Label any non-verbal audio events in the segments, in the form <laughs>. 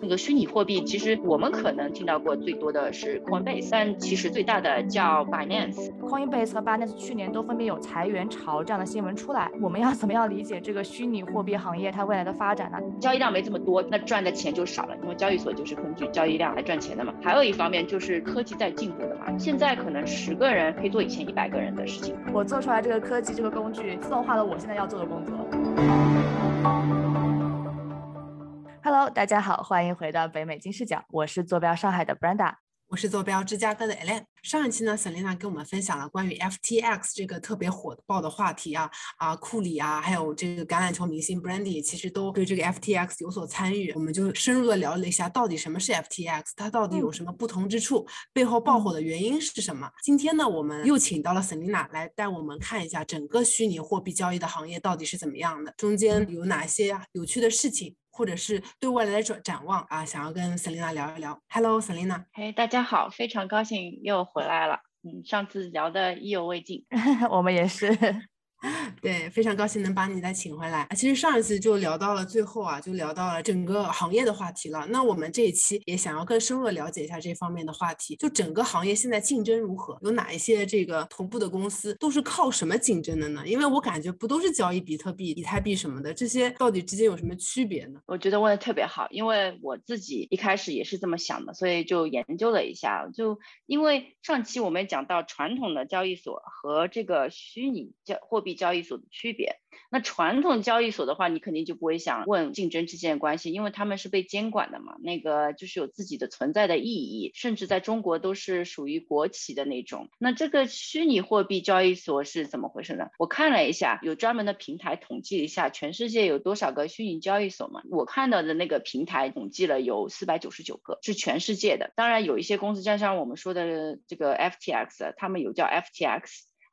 那个虚拟货币，其实我们可能听到过最多的是 Coinbase，但其实最大的叫 Binance。Coinbase 和 Binance 去年都分别有裁员潮这样的新闻出来，我们要 <laughs> 怎么样理解这个虚拟货币行业它未来的发展呢？交易量没这么多，那赚的钱就少了，因为交易所就是根据交易量来赚钱的嘛。还有一方面就是科技在进步的嘛，现在可能十个人可以做以前一百个人的事情。我做出来这个科技这个工具，自动化了我现在要做的工作。Hello，大家好，欢迎回到北美金视角，我是坐标上海的 Brenda。我是坐标芝加哥的 Ellen。上一期呢，Selina 跟我们分享了关于 FTX 这个特别火爆的话题啊啊，库里啊，还有这个橄榄球明星 Brandy，其实都对这个 FTX 有所参与。我们就深入的聊了一下，到底什么是 FTX，它到底有什么不同之处，背后爆火的原因是什么？今天呢，我们又请到了 Selina 来带我们看一下整个虚拟货币交易的行业到底是怎么样的，中间有哪些有趣的事情。或者是对未来的展展望啊，想要跟 Selina 聊一聊。Hello，Selina。嘿，大家好，非常高兴又回来了。嗯，上次聊的意犹未尽，<laughs> 我们也是。对，非常高兴能把你再请回来。其实上一次就聊到了最后啊，就聊到了整个行业的话题了。那我们这一期也想要更深入的了解一下这方面的话题。就整个行业现在竞争如何？有哪一些这个头部的公司都是靠什么竞争的呢？因为我感觉不都是交易比特币、以太币什么的，这些到底之间有什么区别呢？我觉得问的特别好，因为我自己一开始也是这么想的，所以就研究了一下。就因为上期我们讲到传统的交易所和这个虚拟交货币交易所的。区别。那传统交易所的话，你肯定就不会想问竞争之间的关系，因为他们是被监管的嘛，那个就是有自己的存在的意义，甚至在中国都是属于国企的那种。那这个虚拟货币交易所是怎么回事呢？我看了一下，有专门的平台统计一下，全世界有多少个虚拟交易所嘛？我看到的那个平台统计了有四百九十九个，是全世界的。当然有一些公司，就像我们说的这个 FTX，他们有叫 FTX，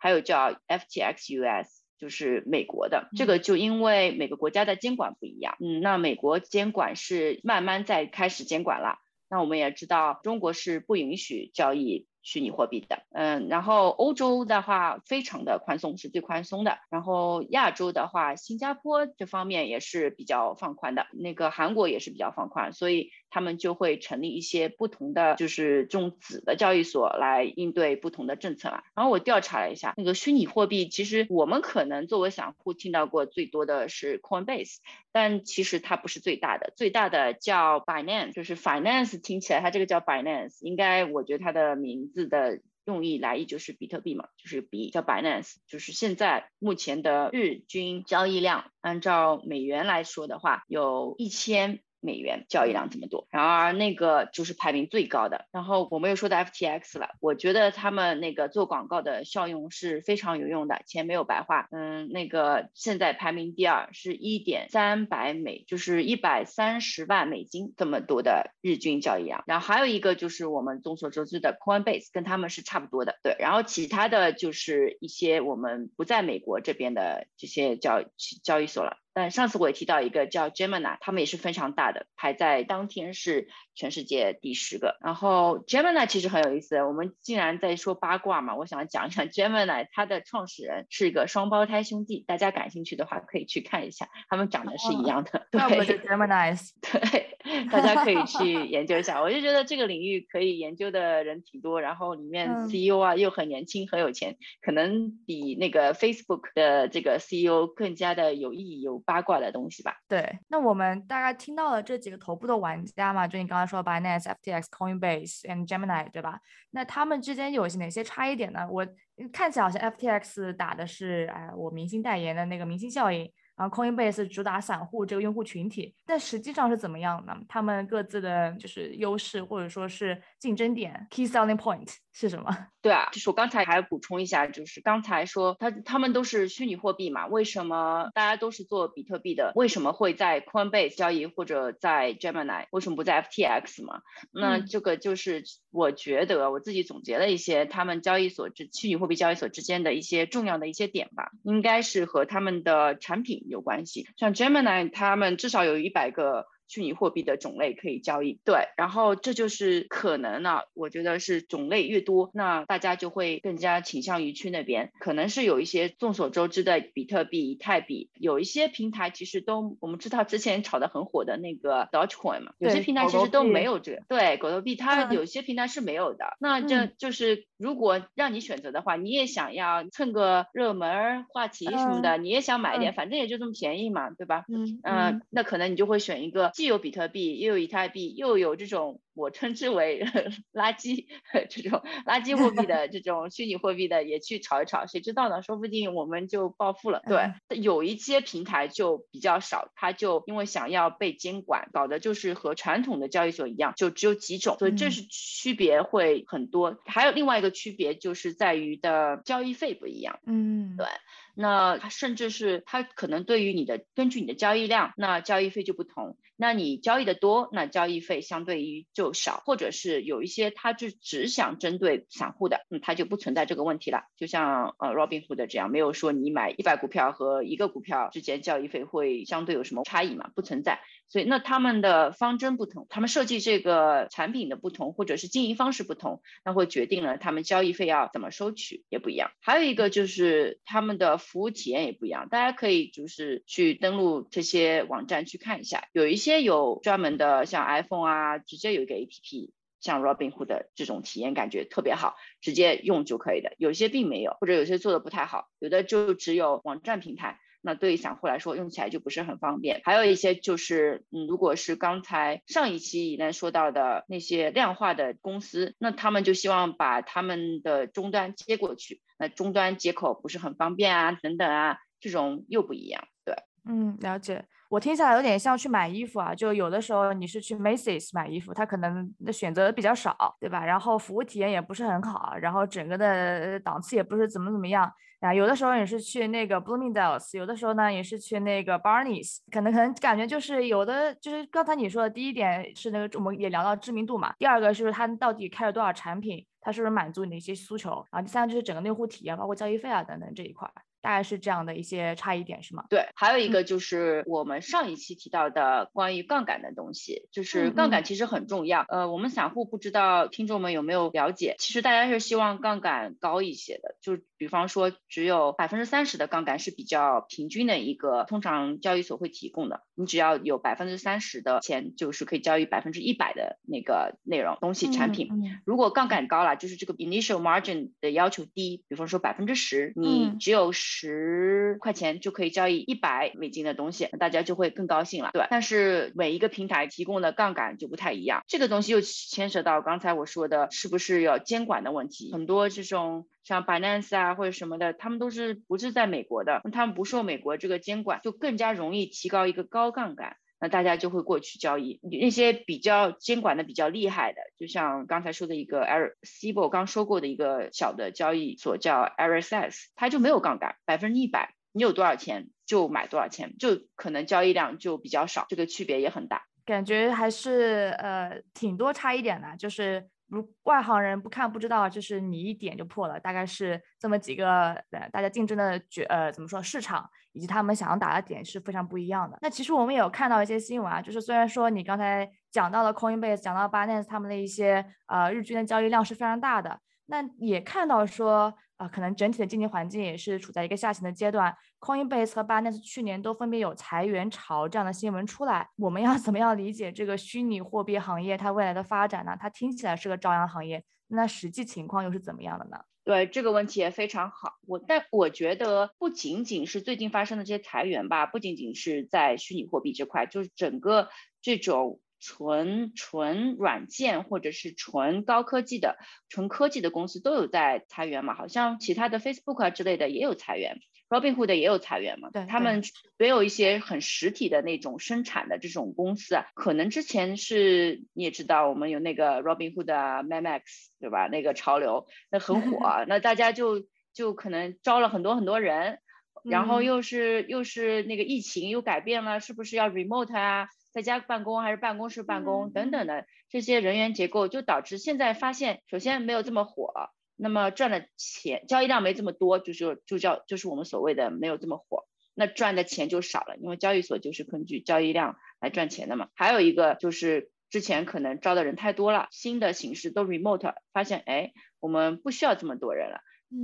还有叫 FTX US。就是美国的这个，就因为每个国家的监管不一样，嗯，那美国监管是慢慢在开始监管了。那我们也知道，中国是不允许交易虚拟货币的，嗯，然后欧洲的话非常的宽松，是最宽松的。然后亚洲的话，新加坡这方面也是比较放宽的，那个韩国也是比较放宽，所以。他们就会成立一些不同的，就是这种子的交易所来应对不同的政策嘛。然后我调查了一下，那个虚拟货币，其实我们可能作为散户听到过最多的是 Coinbase，但其实它不是最大的，最大的叫 Binance，就是 Finance 听起来它这个叫 Binance，应该我觉得它的名字的用意来意就是比特币嘛，就是比叫 Binance，就是现在目前的日均交易量，按照美元来说的话，有一千。美元交易量这么多，然而那个就是排名最高的。然后我们又说到 FTX 了，我觉得他们那个做广告的效用是非常有用的，钱没有白花。嗯，那个现在排名第二是一点三百美，就是一百三十万美金这么多的日均交易量。然后还有一个就是我们众所周知的 Coinbase，跟他们是差不多的。对，然后其他的就是一些我们不在美国这边的这些交交易所了。但上次我也提到一个叫 Gemini，他们也是非常大的，排在当天是全世界第十个。然后 Gemini 其实很有意思，我们既然在说八卦嘛，我想讲一讲 <laughs> Gemini，它的创始人是一个双胞胎兄弟，大家感兴趣的话可以去看一下，他们长得是一样的。<laughs> 对，Gemini，<laughs> 对，大家可以去研究一下。我就觉得这个领域可以研究的人挺多，然后里面 CEO 啊又很年轻，很有钱，可能比那个 Facebook 的这个 CEO 更加的有意义有。八卦的东西吧。对，那我们大概听到了这几个头部的玩家嘛，就你刚刚说的 Binance、FTX、Coinbase and Gemini，对吧？那他们之间有哪些差异点呢？我看起来好像 FTX 打的是哎，我明星代言的那个明星效应。然后 Coinbase 主打散户这个用户群体，但实际上是怎么样呢？他们各自的就是优势或者说是竞争点 （key selling point） 是什么？对啊，就是我刚才还要补充一下，就是刚才说他他们都是虚拟货币嘛，为什么大家都是做比特币的？为什么会在 Coinbase 交易或者在 Gemini？为什么不在 FTX 嘛？那这个就是我觉得我自己总结了一些他们交易所之虚拟货币交易所之间的一些重要的一些点吧，应该是和他们的产品。有关系，像 Gemini 他们至少有一百个虚拟货币的种类可以交易。对，然后这就是可能呢，我觉得是种类越多，那大家就会更加倾向于去那边。可能是有一些众所周知的比特币、以太币，有一些平台其实都我们知道之前炒得很火的那个 Dogecoin 嘛，有些平台其实都没有这个。对，狗头币它有些平台是没有的。那这就是如果让你选择的话，你也想要蹭个热门话题什么的，你也想买一点，反正也就这么便宜嘛，对吧？嗯嗯，那可能你就会选一个既有比特币，又有以太币，又有这种。我称之为 <laughs> 垃圾 <laughs> 这种垃圾货币的这种虚拟货币的也去炒一炒，谁知道呢？说不定我们就暴富了。对，有一些平台就比较少，它就因为想要被监管，搞的就是和传统的交易所一样，就只有几种，所以这是区别会很多。还有另外一个区别就是在于的交易费不一样。嗯，对。那甚至是它可能对于你的根据你的交易量，那交易费就不同。那你交易的多，那交易费相对于就少，或者是有一些它就只想针对散户的，嗯，它就不存在这个问题了。就像呃 Robinhood 这样，没有说你买一百股票和一个股票之间交易费会相对有什么差异嘛？不存在。所以那他们的方针不同，他们设计这个产品的不同，或者是经营方式不同，那会决定了他们交易费要怎么收取也不一样。还有一个就是他们的服务体验也不一样，大家可以就是去登录这些网站去看一下，有一些有专门的像 iPhone 啊，直接有一个 APP，像 Robinhood 的这种体验感觉特别好，直接用就可以的。有些并没有，或者有些做的不太好，有的就只有网站平台。那对于散户来说，用起来就不是很方便。还有一些就是，嗯，如果是刚才上一期以南说到的那些量化的公司，那他们就希望把他们的终端接过去，那终端接口不是很方便啊，等等啊，这种又不一样。对，嗯，了解。我听起来有点像去买衣服啊，就有的时候你是去 Macy's 买衣服，它可能的选择比较少，对吧？然后服务体验也不是很好，然后整个的档次也不是怎么怎么样啊。有的时候也是去那个 Bloomingdale's，有的时候呢也是去那个 Barnes，可能可能感觉就是有的就是刚才你说的第一点是那个我们也聊到知名度嘛，第二个就是它到底开了多少产品，它是不是满足你的一些诉求，然后第三个就是整个用户体验，包括交易费啊等等这一块。大概是这样的一些差异点，是吗？对，还有一个就是我们上一期提到的关于杠杆的东西，就是杠杆其实很重要。呃，我们散户不知道听众们有没有了解，其实大家是希望杠杆高一些的，就比方说只有百分之三十的杠杆是比较平均的一个，通常交易所会提供的。你只要有百分之三十的钱，就是可以交易百分之一百的那个内容东西产品。如果杠杆高了，就是这个 initial margin 的要求低，比方说百分之十，你只有十。块钱就可以交易一百美金的东西，大家就会更高兴了，对但是每一个平台提供的杠杆就不太一样，这个东西又牵涉到刚才我说的，是不是有监管的问题？很多这种像 Binance 啊或者什么的，他们都是不是在美国的，他们不受美国这个监管，就更加容易提高一个高杠杆。那大家就会过去交易，那些比较监管的比较厉害的，就像刚才说的一个 Air Cibo 刚说过的一个小的交易所叫 RSS，它就没有杠杆，百分之一百，你有多少钱就买多少钱，就可能交易量就比较少，这个区别也很大，感觉还是呃挺多差一点的，就是。如外行人不看不知道，就是你一点就破了，大概是这么几个呃，大家竞争的角呃怎么说市场以及他们想要打的点是非常不一样的。那其实我们也有看到一些新闻啊，就是虽然说你刚才讲到了 Coinbase，讲到 Binance 他们的一些呃日均的交易量是非常大的，那也看到说。啊，可能整体的经济环境也是处在一个下行的阶段。Coinbase 和 Binance 去年都分别有裁员潮这样的新闻出来。我们要 <laughs> 怎么样理解这个虚拟货币行业它未来的发展呢？它听起来是个朝阳行业，那实际情况又是怎么样的呢？对这个问题也非常好。我但我觉得不仅仅是最近发生的这些裁员吧，不仅仅是在虚拟货币这块，就是整个这种。纯纯软件或者是纯高科技的、纯科技的公司都有在裁员嘛？好像其他的 Facebook 啊之类的也有裁员，Robinhood 也有裁员嘛？对，他们也有一些很实体的那种生产的这种公司啊，可能之前是你也知道，我们有那个 Robinhood Max 对吧？那个潮流那很火，<laughs> 那大家就就可能招了很多很多人，然后又是又是那个疫情又改变了，是不是要 remote 啊？在家办公还是办公室办公等等的这些人员结构，就导致现在发现，首先没有这么火，那么赚的钱交易量没这么多，就是就叫就是我们所谓的没有这么火，那赚的钱就少了，因为交易所就是根据交易量来赚钱的嘛。还有一个就是之前可能招的人太多了，新的形式都 remote，发现哎，我们不需要这么多人了。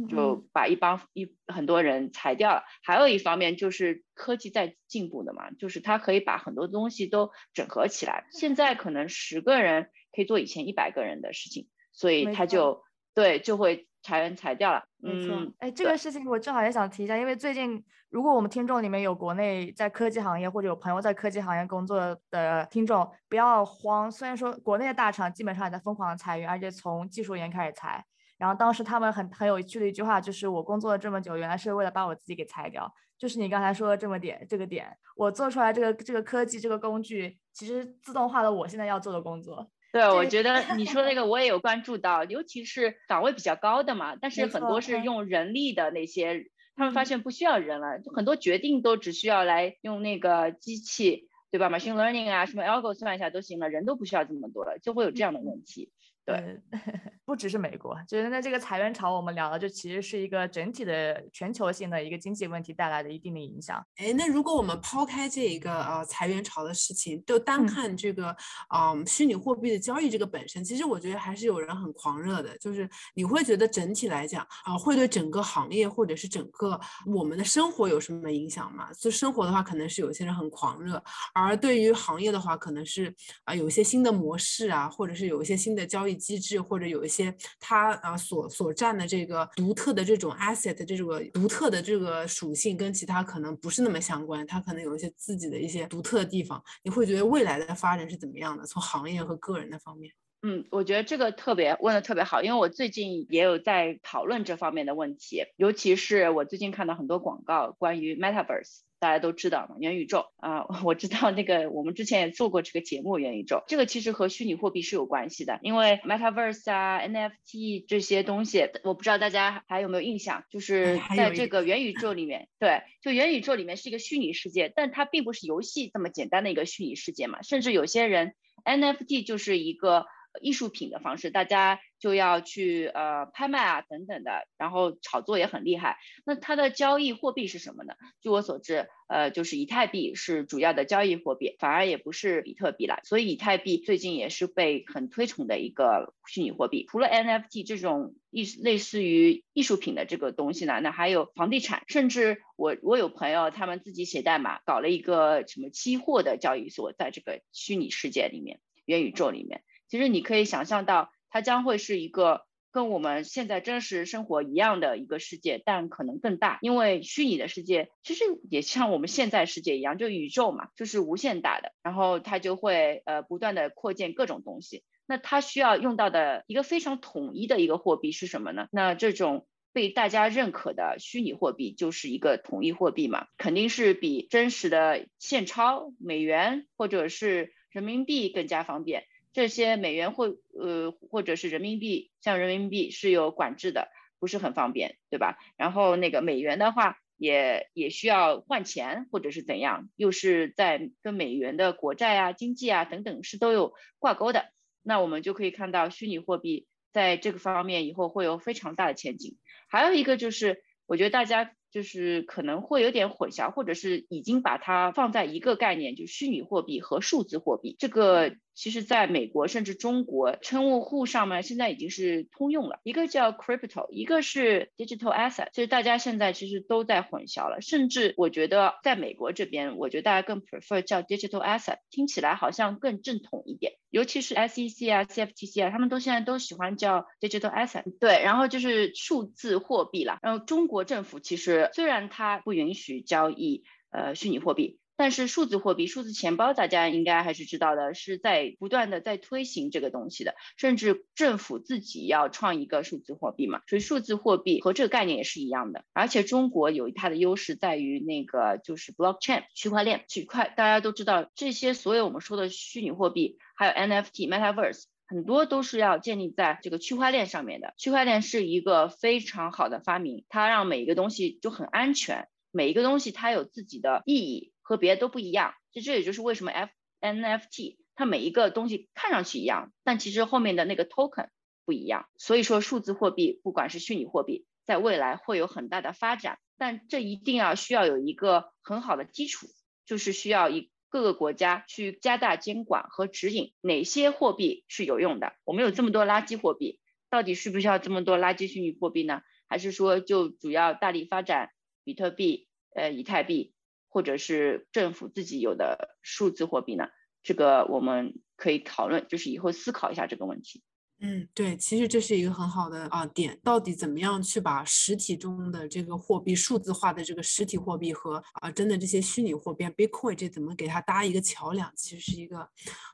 就把一帮一很多人裁掉了，还有一方面就是科技在进步的嘛，就是它可以把很多东西都整合起来。现在可能十个人可以做以前一百个人的事情，所以他就对就会裁员裁掉了。没错，哎，这个事情我正好也想提一下，因为最近如果我们听众里面有国内在科技行业或者有朋友在科技行业工作的听众，不要慌。虽然说国内的大厂基本上也在疯狂的裁员，而且从技术员开始裁。然后当时他们很很有趣的一句话就是：我工作了这么久，原来是为了把我自己给裁掉。就是你刚才说的这么点，这个点，我做出来这个这个科技这个工具，其实自动化了我现在要做的工作。对，我觉得你说那 <laughs> 个我也有关注到，尤其是岗位比较高的嘛，但是很多是用人力的那些，他们发现不需要人了，就很多决定都只需要来用那个机器，对吧？machine learning 啊，什么 algo 算一下都行了，人都不需要这么多了，就会有这样的问题。对，<laughs> 不只是美国，就是那这个裁员潮，我们聊的，就其实是一个整体的全球性的一个经济问题带来的一定的影响。哎，那如果我们抛开这一个呃裁员潮的事情，就单看这个嗯虚拟货币的交易这个本身，其实我觉得还是有人很狂热的，就是你会觉得整体来讲啊，会对整个行业或者是整个我们的生活有什么影响吗？就生活的话，可能是有些人很狂热，而对于行业的话，可能是啊有一些新的模式啊，或者是有一些新的交易。机制或者有一些它啊所所占的这个独特的这种 asset 这种独特的这个属性跟其他可能不是那么相关，它可能有一些自己的一些独特的地方。你会觉得未来的发展是怎么样的？从行业和个人的方面？嗯，我觉得这个特别问的特别好，因为我最近也有在讨论这方面的问题，尤其是我最近看到很多广告关于 metaverse。大家都知道嘛，元宇宙啊，<laughs> 我知道那个我们之前也做过这个节目，元宇宙这个其实和虚拟货币是有关系的，因为 Metaverse 啊、NFT 这些东西，我不知道大家还有没有印象，就是在这个元宇宙里面，对，就元宇宙里面是一个虚拟世界，但它并不是游戏这么简单的一个虚拟世界嘛，甚至有些人 NFT 就是一个。艺术品的方式，大家就要去呃拍卖啊等等的，然后炒作也很厉害。那它的交易货币是什么呢？据我所知，呃，就是以太币是主要的交易货币，反而也不是比特币了。所以以太币最近也是被很推崇的一个虚拟货币。除了 NFT 这种艺类似于艺术品的这个东西呢，那还有房地产，甚至我我有朋友他们自己写代码搞了一个什么期货的交易所，在这个虚拟世界里面，元宇宙里面。其实你可以想象到，它将会是一个跟我们现在真实生活一样的一个世界，但可能更大。因为虚拟的世界其实也像我们现在世界一样，就宇宙嘛，就是无限大的。然后它就会呃不断的扩建各种东西。那它需要用到的一个非常统一的一个货币是什么呢？那这种被大家认可的虚拟货币就是一个统一货币嘛，肯定是比真实的现钞、美元或者是人民币更加方便。这些美元或呃或者是人民币，像人民币是有管制的，不是很方便，对吧？然后那个美元的话，也也需要换钱或者是怎样，又是在跟美元的国债啊、经济啊等等是都有挂钩的。那我们就可以看到虚拟货币在这个方面以后会有非常大的前景。还有一个就是，我觉得大家。就是可能会有点混淆，或者是已经把它放在一个概念，就是虚拟货币和数字货币。这个其实在美国甚至中国称呼上面现在已经是通用了。一个叫 crypto，一个是 digital asset。其实大家现在其实都在混淆了，甚至我觉得在美国这边，我觉得大家更 prefer 叫 digital asset，听起来好像更正统一点。尤其是 SEC 啊、CFTC 啊，他们都现在都喜欢叫 digital asset。对，然后就是数字货币了。然后中国政府其实虽然它不允许交易呃虚拟货币。但是数字货币、数字钱包，大家应该还是知道的，是在不断的在推行这个东西的，甚至政府自己要创一个数字货币嘛，所以数字货币和这个概念也是一样的。而且中国有它的优势在于那个就是 blockchain 区块链，区块大家都知道，这些所有我们说的虚拟货币，还有 NFT、Metaverse，很多都是要建立在这个区块链上面的。区块链是一个非常好的发明，它让每一个东西就很安全，每一个东西它有自己的意义。和别的都不一样，其实这也就是为什么 F NFT 它每一个东西看上去一样，但其实后面的那个 token 不一样。所以说数字货币不管是虚拟货币，在未来会有很大的发展，但这一定要需要有一个很好的基础，就是需要一各个国家去加大监管和指引，哪些货币是有用的？我们有这么多垃圾货币，到底需不需要这么多垃圾虚拟货币呢？还是说就主要大力发展比特币、呃以太币，或者是政府自己有的数字货币呢？这个我们可以讨论，就是以后思考一下这个问题。嗯，对，其实这是一个很好的啊点。到底怎么样去把实体中的这个货币数字化的这个实体货币和啊真的这些虚拟货币，Bitcoin 这怎么给它搭一个桥梁，其实是一个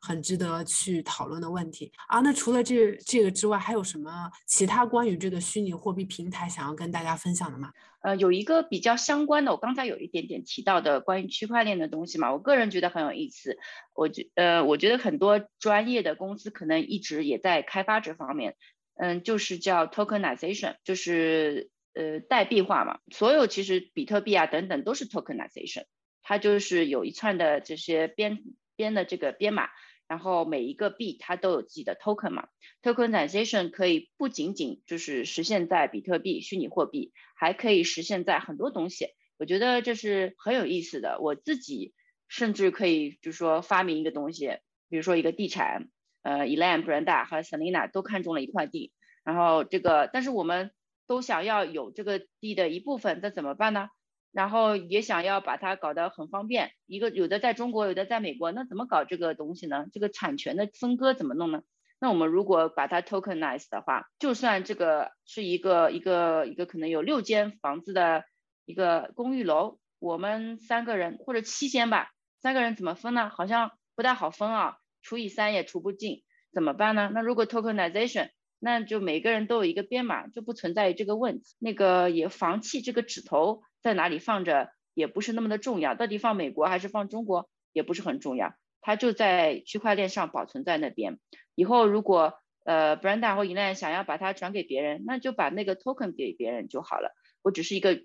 很值得去讨论的问题啊。那除了这这个之外，还有什么其他关于这个虚拟货币平台想要跟大家分享的吗？呃，有一个比较相关的，我刚才有一点点提到的关于区块链的东西嘛，我个人觉得很有意思。我觉呃，我觉得很多专业的公司可能一直也在开发这方面。嗯，就是叫 tokenization，就是呃代币化嘛。所有其实比特币啊等等都是 tokenization，它就是有一串的这些编编的这个编码。然后每一个币它都有自己的 token 嘛，tokenization 可以不仅仅就是实现在比特币虚拟货币，还可以实现在很多东西。我觉得这是很有意思的。我自己甚至可以就是说发明一个东西，比如说一个地产，呃，Elan、Brenda 和 Selina 都看中了一块地，然后这个但是我们都想要有这个地的一部分，那怎么办呢？然后也想要把它搞得很方便，一个有的在中国，有的在美国，那怎么搞这个东西呢？这个产权的分割怎么弄呢？那我们如果把它 tokenize 的话，就算这个是一个一个一个可能有六间房子的一个公寓楼，我们三个人或者七间吧，三个人怎么分呢？好像不太好分啊，除以三也除不尽，怎么办呢？那如果 tokenization，那就每个人都有一个编码，就不存在于这个问题，那个也房契这个指头。在哪里放着也不是那么的重要，到底放美国还是放中国也不是很重要，它就在区块链上保存在那边。以后如果呃 Brenda 或 Elan 想要把它转给别人，那就把那个 token 给别人就好了。我只是一个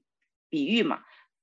比喻嘛，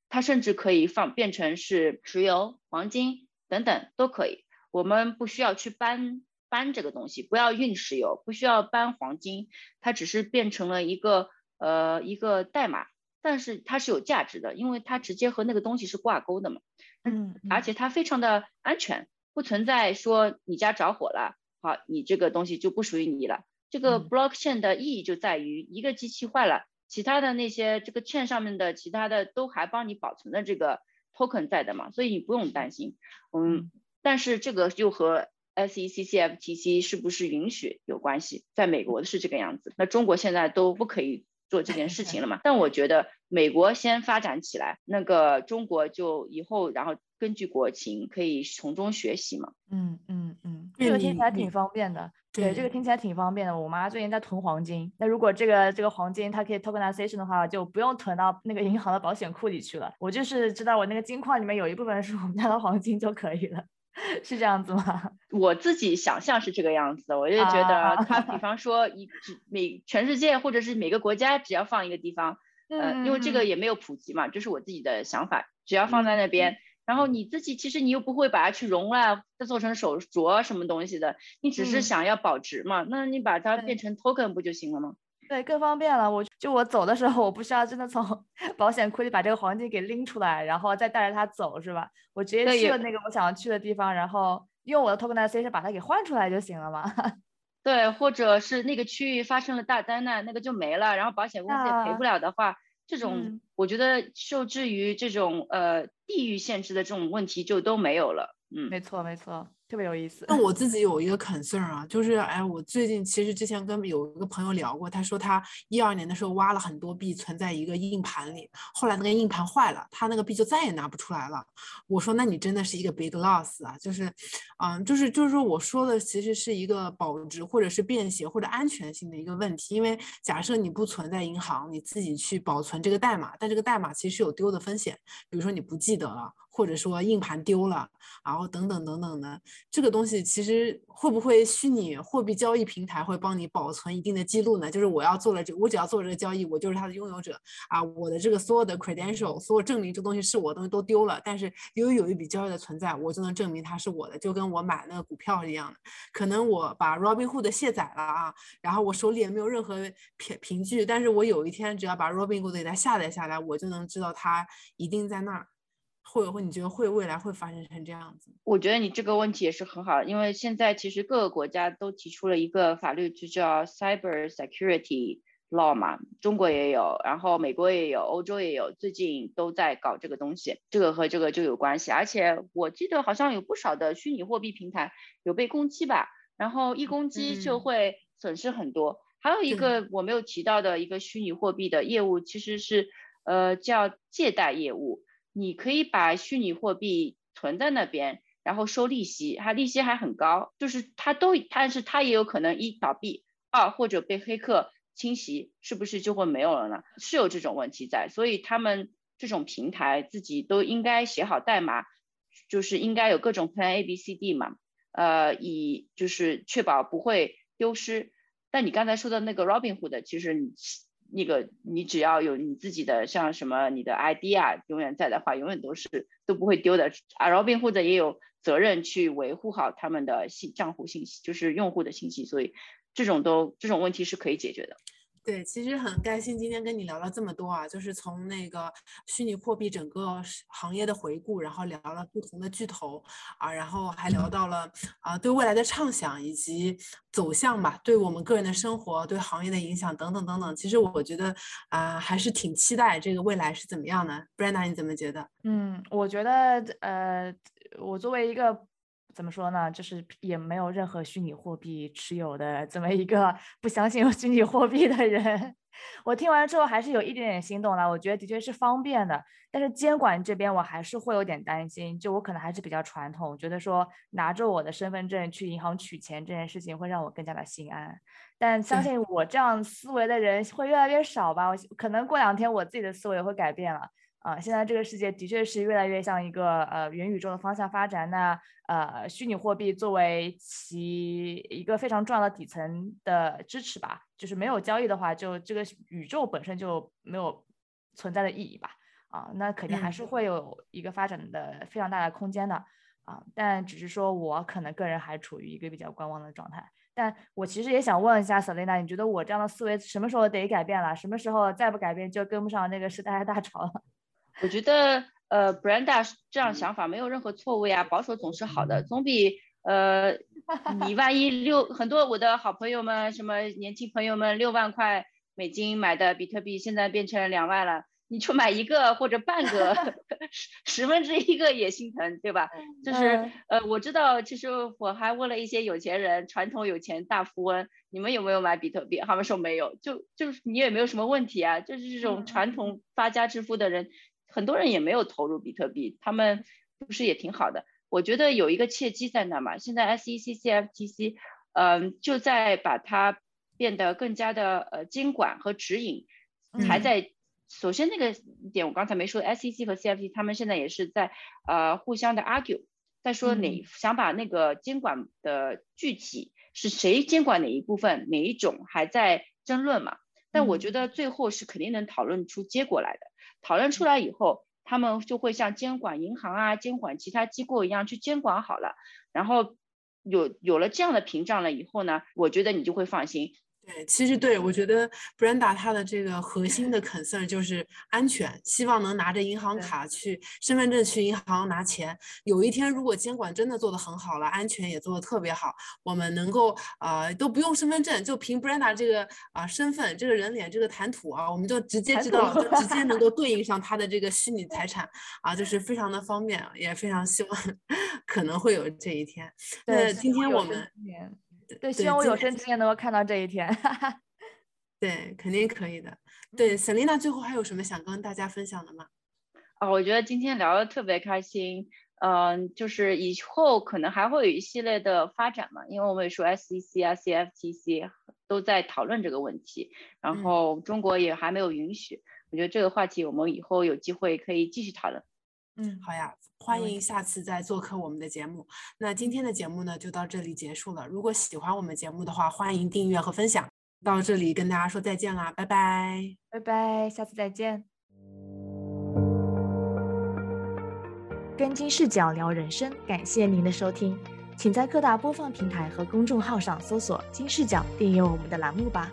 它甚至可以放变成是石油、黄金等等都可以。我们不需要去搬搬这个东西，不要运石油，不需要搬黄金，它只是变成了一个呃一个代码。但是它是有价值的，因为它直接和那个东西是挂钩的嘛，嗯，而且它非常的安全，不存在说你家着火了，好，你这个东西就不属于你了。这个 blockchain 的意义就在于一个机器坏了，其他的那些这个 chain 上面的其他的都还帮你保存了这个 token 在的嘛，所以你不用担心。嗯，但是这个又和 SEC、CFTC 是不是允许有关系，在美国是这个样子，那中国现在都不可以。做这件事情了嘛？但我觉得美国先发展起来，那个中国就以后，然后根据国情可以从中学习嘛。嗯嗯嗯，这个听起来挺方便的。对，这个听起来挺方便的。我妈最近在囤黄金，那如果这个这个黄金它可以 tokenization 的话，就不用囤到那个银行的保险库里去了。我就是知道我那个金矿里面有一部分是我们家的黄金就可以了。<laughs> 是这样子吗？<laughs> 我自己想象是这个样子的，我就觉得他比 <laughs> 方说一每全世界或者是每个国家只要放一个地方，呃，因为这个也没有普及嘛，这是我自己的想法，只要放在那边，然后你自己其实你又不会把它去熔了，再做成手镯什么东西的，你只是想要保值嘛，那你把它变成 token 不就行了吗？对，更方便了。我就我走的时候，我不需要真的从 <laughs> 保险库里把这个黄金给拎出来，然后再带着它走，是吧？我直接去了那个我想要去的地方，然后用我的 tokenization 把它给换出来就行了嘛。<laughs> 对，或者是那个区域发生了大灾难，那个就没了，然后保险公司也赔不了的话，这种我觉得受制于这种呃地域限制的这种问题就都没有了。嗯，没错，没错。特别有意思。那我自己有一个 concern 啊，就是哎，我最近其实之前跟有一个朋友聊过，他说他一二年的时候挖了很多币存在一个硬盘里，后来那个硬盘坏了，他那个币就再也拿不出来了。我说那你真的是一个 big loss 啊，就是，嗯，就是就是说我说的其实是一个保值或者是便携或者安全性的一个问题，因为假设你不存在银行，你自己去保存这个代码，但这个代码其实有丢的风险，比如说你不记得了。或者说硬盘丢了，然后等等等等的，这个东西其实会不会虚拟货币交易平台会帮你保存一定的记录呢？就是我要做了这，我只要做这个交易，我就是它的拥有者啊，我的这个所有的 credential，所有证明这东西是我的东西都丢了，但是由于有一笔交易的存在，我就能证明它是我的，就跟我买那个股票一样的。可能我把 Robinhood 卸载了啊，然后我手里也没有任何凭凭据，但是我有一天只要把 Robinhood 给它下载下来，我就能知道它一定在那儿。会会你觉得会未来会发生成这样子？我觉得你这个问题也是很好，因为现在其实各个国家都提出了一个法律，就叫 Cyber Security Law 嘛，中国也有，然后美国也有，欧洲也有，最近都在搞这个东西，这个和这个就有关系。而且我记得好像有不少的虚拟货币平台有被攻击吧，然后一攻击就会损失很多。还有一个我没有提到的一个虚拟货币的业务，其实是呃叫借贷业务。你可以把虚拟货币存在那边，然后收利息，它利息还很高，就是它都，但是它也有可能一倒闭，二或者被黑客侵袭，是不是就会没有了呢？是有这种问题在，所以他们这种平台自己都应该写好代码，就是应该有各种 Plan A B C D 嘛，呃，以就是确保不会丢失。但你刚才说的那个 Robinhood，其实你。那个你只要有你自己的像什么你的 ID 啊，永远在的话，永远都是都不会丢的。啊，Robin 或者也有责任去维护好他们的信账户信息，就是用户的信息，所以这种都这种问题是可以解决的。对，其实很开心今天跟你聊了这么多啊，就是从那个虚拟货币整个行业的回顾，然后聊了不同的巨头啊，然后还聊到了啊对未来的畅想以及走向吧，对我们个人的生活、对行业的影响等等等等。其实我觉得啊，还是挺期待这个未来是怎么样的。Brenda，你怎么觉得？嗯，我觉得呃，我作为一个。怎么说呢？就是也没有任何虚拟货币持有的这么一个不相信有虚拟货币的人。<laughs> 我听完之后还是有一点点心动了。我觉得的确是方便的，但是监管这边我还是会有点担心。就我可能还是比较传统，觉得说拿着我的身份证去银行取钱这件事情会让我更加的心安。但相信我这样思维的人会越来越少吧。我可能过两天我自己的思维会改变了。啊，现在这个世界的确是越来越向一个呃元宇宙的方向发展。那呃，虚拟货币作为其一个非常重要的底层的支持吧，就是没有交易的话，就这个宇宙本身就没有存在的意义吧。啊，那肯定还是会有一个发展的非常大的空间的。啊，但只是说我可能个人还处于一个比较观望的状态。但我其实也想问一下 Selina，你觉得我这样的思维什么时候得改变了？什么时候再不改变就跟不上那个时代的大潮了？我觉得，呃，Brenda 这样想法没有任何错误呀，保守总是好的，总比呃，你万一六很多我的好朋友们，什么年轻朋友们，六万块美金买的比特币，现在变成两万了，你就买一个或者半个，<laughs> 十十分之一个也心疼，对吧？就是呃，我知道，其实我还问了一些有钱人，传统有钱大富翁，你们有没有买比特币？他们说没有，就就是你也没有什么问题啊，就是这种传统发家致富的人。很多人也没有投入比特币，他们不是也挺好的？我觉得有一个契机在那嘛。现在 SEC、CFTC，嗯，就在把它变得更加的呃监管和指引，还在。首先那个点我刚才没说，SEC 和 CFTC 他们现在也是在呃互相的 argue，在说哪想把那个监管的具体是谁监管哪一部分哪一种还在争论嘛。但我觉得最后是肯定能讨论出结果来的。讨论出来以后，他们就会像监管银行啊、监管其他机构一样去监管好了，然后有有了这样的屏障了以后呢，我觉得你就会放心。对，其实对我觉得 Brenda 她的这个核心的 concern 就是安全，希望能拿着银行卡去身份证去银行拿钱。有一天如果监管真的做得很好了，安全也做得特别好，我们能够啊都不用身份证，就凭 Brenda 这个啊身份、这个人脸、这个谈吐啊，我们就直接知道，就直接能够对应上他的这个虚拟财产啊，就是非常的方便，也非常希望 <laughs> 可能会有这一天。那今天我们。对，希望我有生之年能够看到这一天。<laughs> 对，肯定可以的。对，Selina，最后还有什么想跟大家分享的吗？啊，我觉得今天聊的特别开心。嗯，就是以后可能还会有一系列的发展嘛，因为我们也说 SEC 啊、CFTC 都在讨论这个问题，然后中国也还没有允许。我觉得这个话题我们以后有机会可以继续讨论。嗯，好呀，欢迎下次再做客我们的节目。那今天的节目呢，就到这里结束了。如果喜欢我们节目的话，欢迎订阅和分享。到这里跟大家说再见啦，拜拜，拜拜，下次再见。跟金视角聊人生，感谢您的收听，请在各大播放平台和公众号上搜索“金视角”，订阅我们的栏目吧。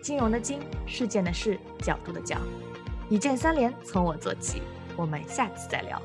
金融的金，事件的事，角度的角，一键三连，从我做起。我们下次再聊。